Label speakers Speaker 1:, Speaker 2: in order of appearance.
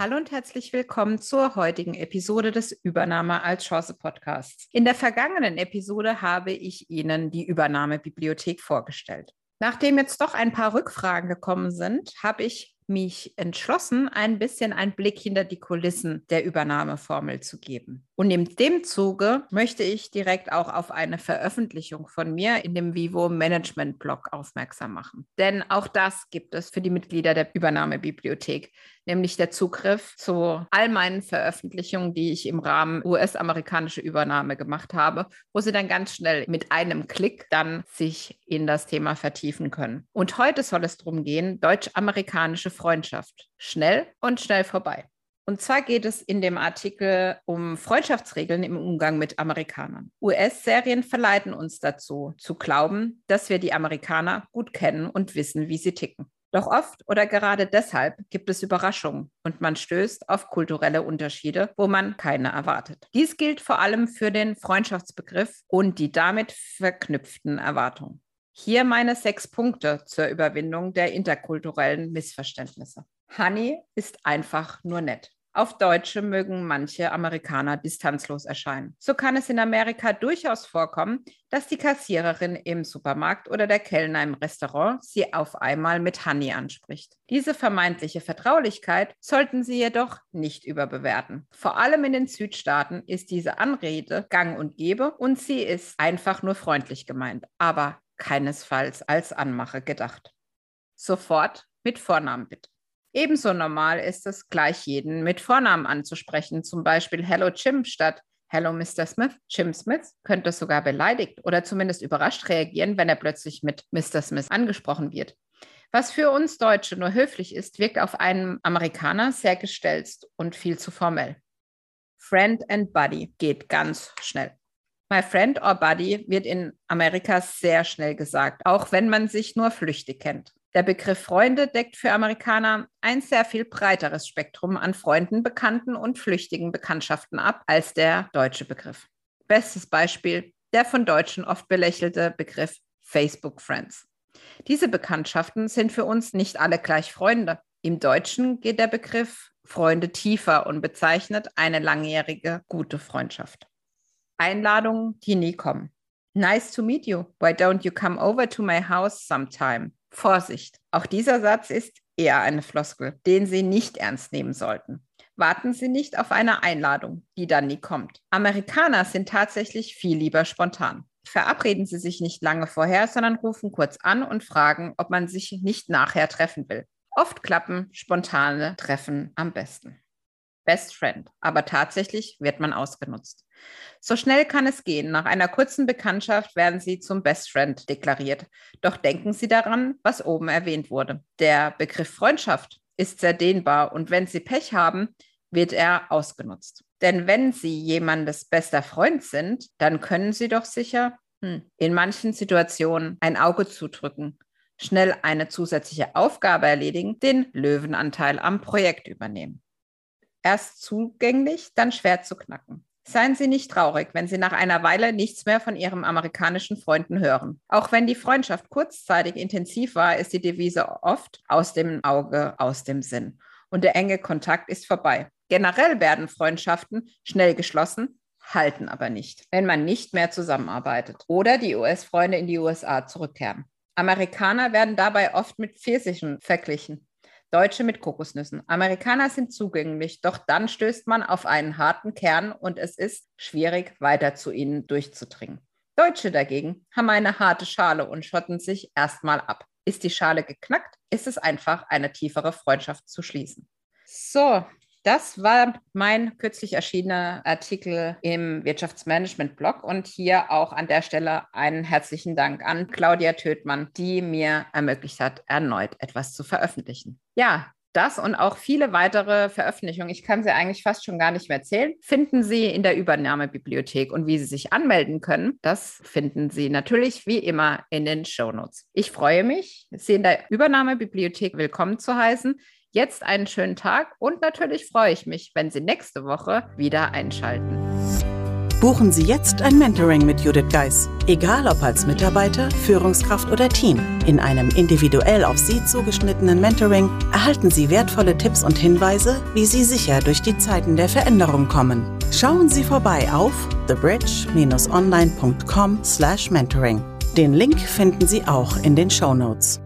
Speaker 1: Hallo und herzlich willkommen zur heutigen Episode des Übernahme als Chance Podcasts. In der vergangenen Episode habe ich Ihnen die Übernahmebibliothek vorgestellt. Nachdem jetzt doch ein paar Rückfragen gekommen sind, habe ich mich entschlossen, ein bisschen einen Blick hinter die Kulissen der Übernahmeformel zu geben. Und in dem Zuge möchte ich direkt auch auf eine Veröffentlichung von mir in dem Vivo Management Blog aufmerksam machen. Denn auch das gibt es für die Mitglieder der Übernahmebibliothek, nämlich der Zugriff zu all meinen Veröffentlichungen, die ich im Rahmen US-amerikanische Übernahme gemacht habe, wo sie dann ganz schnell mit einem Klick dann sich in das Thema vertiefen können. Und heute soll es darum gehen, deutsch-amerikanische Freundschaft. Schnell und schnell vorbei. Und zwar geht es in dem Artikel um Freundschaftsregeln im Umgang mit Amerikanern. US-Serien verleiten uns dazu, zu glauben, dass wir die Amerikaner gut kennen und wissen, wie sie ticken. Doch oft oder gerade deshalb gibt es Überraschungen und man stößt auf kulturelle Unterschiede, wo man keine erwartet. Dies gilt vor allem für den Freundschaftsbegriff und die damit verknüpften Erwartungen. Hier meine sechs Punkte zur Überwindung der interkulturellen Missverständnisse. Honey ist einfach nur nett. Auf Deutsche mögen manche Amerikaner distanzlos erscheinen. So kann es in Amerika durchaus vorkommen, dass die Kassiererin im Supermarkt oder der Kellner im Restaurant sie auf einmal mit Honey anspricht. Diese vermeintliche Vertraulichkeit sollten Sie jedoch nicht überbewerten. Vor allem in den Südstaaten ist diese Anrede gang und gäbe und sie ist einfach nur freundlich gemeint, aber keinesfalls als Anmache gedacht. Sofort mit Vornamen bitte. Ebenso normal ist es, gleich jeden mit Vornamen anzusprechen, zum Beispiel Hello Jim statt Hello Mr. Smith. Jim Smith könnte sogar beleidigt oder zumindest überrascht reagieren, wenn er plötzlich mit Mr. Smith angesprochen wird. Was für uns Deutsche nur höflich ist, wirkt auf einen Amerikaner sehr gestelzt und viel zu formell. Friend and Buddy geht ganz schnell. My friend or buddy wird in Amerika sehr schnell gesagt, auch wenn man sich nur flüchtig kennt. Der Begriff Freunde deckt für Amerikaner ein sehr viel breiteres Spektrum an Freunden, Bekannten und flüchtigen Bekanntschaften ab als der deutsche Begriff. Bestes Beispiel der von Deutschen oft belächelte Begriff Facebook Friends. Diese Bekanntschaften sind für uns nicht alle gleich Freunde. Im Deutschen geht der Begriff Freunde tiefer und bezeichnet eine langjährige gute Freundschaft. Einladungen, die nie kommen. Nice to meet you. Why don't you come over to my house sometime? Vorsicht, auch dieser Satz ist eher eine Floskel, den Sie nicht ernst nehmen sollten. Warten Sie nicht auf eine Einladung, die dann nie kommt. Amerikaner sind tatsächlich viel lieber spontan. Verabreden Sie sich nicht lange vorher, sondern rufen kurz an und fragen, ob man sich nicht nachher treffen will. Oft klappen spontane Treffen am besten. Best Friend, aber tatsächlich wird man ausgenutzt. So schnell kann es gehen. Nach einer kurzen Bekanntschaft werden Sie zum Best Friend deklariert. Doch denken Sie daran, was oben erwähnt wurde. Der Begriff Freundschaft ist sehr dehnbar und wenn Sie Pech haben, wird er ausgenutzt. Denn wenn Sie jemandes bester Freund sind, dann können Sie doch sicher hm, in manchen Situationen ein Auge zudrücken, schnell eine zusätzliche Aufgabe erledigen, den Löwenanteil am Projekt übernehmen. Erst zugänglich, dann schwer zu knacken. Seien Sie nicht traurig, wenn Sie nach einer Weile nichts mehr von Ihrem amerikanischen Freunden hören. Auch wenn die Freundschaft kurzzeitig intensiv war, ist die Devise oft aus dem Auge, aus dem Sinn. Und der enge Kontakt ist vorbei. Generell werden Freundschaften schnell geschlossen, halten aber nicht, wenn man nicht mehr zusammenarbeitet oder die US-Freunde in die USA zurückkehren. Amerikaner werden dabei oft mit Pfirsichen verglichen. Deutsche mit Kokosnüssen. Amerikaner sind zugänglich, doch dann stößt man auf einen harten Kern und es ist schwierig, weiter zu ihnen durchzudringen. Deutsche dagegen haben eine harte Schale und schotten sich erstmal ab. Ist die Schale geknackt, ist es einfach, eine tiefere Freundschaft zu schließen. So, das war mein kürzlich erschienener Artikel im Wirtschaftsmanagement-Blog und hier auch an der Stelle einen herzlichen Dank an Claudia Tödmann, die mir ermöglicht hat, erneut etwas zu veröffentlichen. Ja, Das und auch viele weitere Veröffentlichungen, ich kann sie eigentlich fast schon gar nicht mehr erzählen, finden Sie in der Übernahmebibliothek. Und wie Sie sich anmelden können, das finden Sie natürlich wie immer in den Shownotes. Ich freue mich, Sie in der Übernahmebibliothek willkommen zu heißen. Jetzt einen schönen Tag und natürlich freue ich mich, wenn Sie nächste Woche wieder einschalten.
Speaker 2: Buchen Sie jetzt ein Mentoring mit Judith Geis. Egal ob als Mitarbeiter, Führungskraft oder Team. In einem individuell auf Sie zugeschnittenen Mentoring erhalten Sie wertvolle Tipps und Hinweise, wie Sie sicher durch die Zeiten der Veränderung kommen. Schauen Sie vorbei auf thebridge-online.com/mentoring. Den Link finden Sie auch in den Show Notes.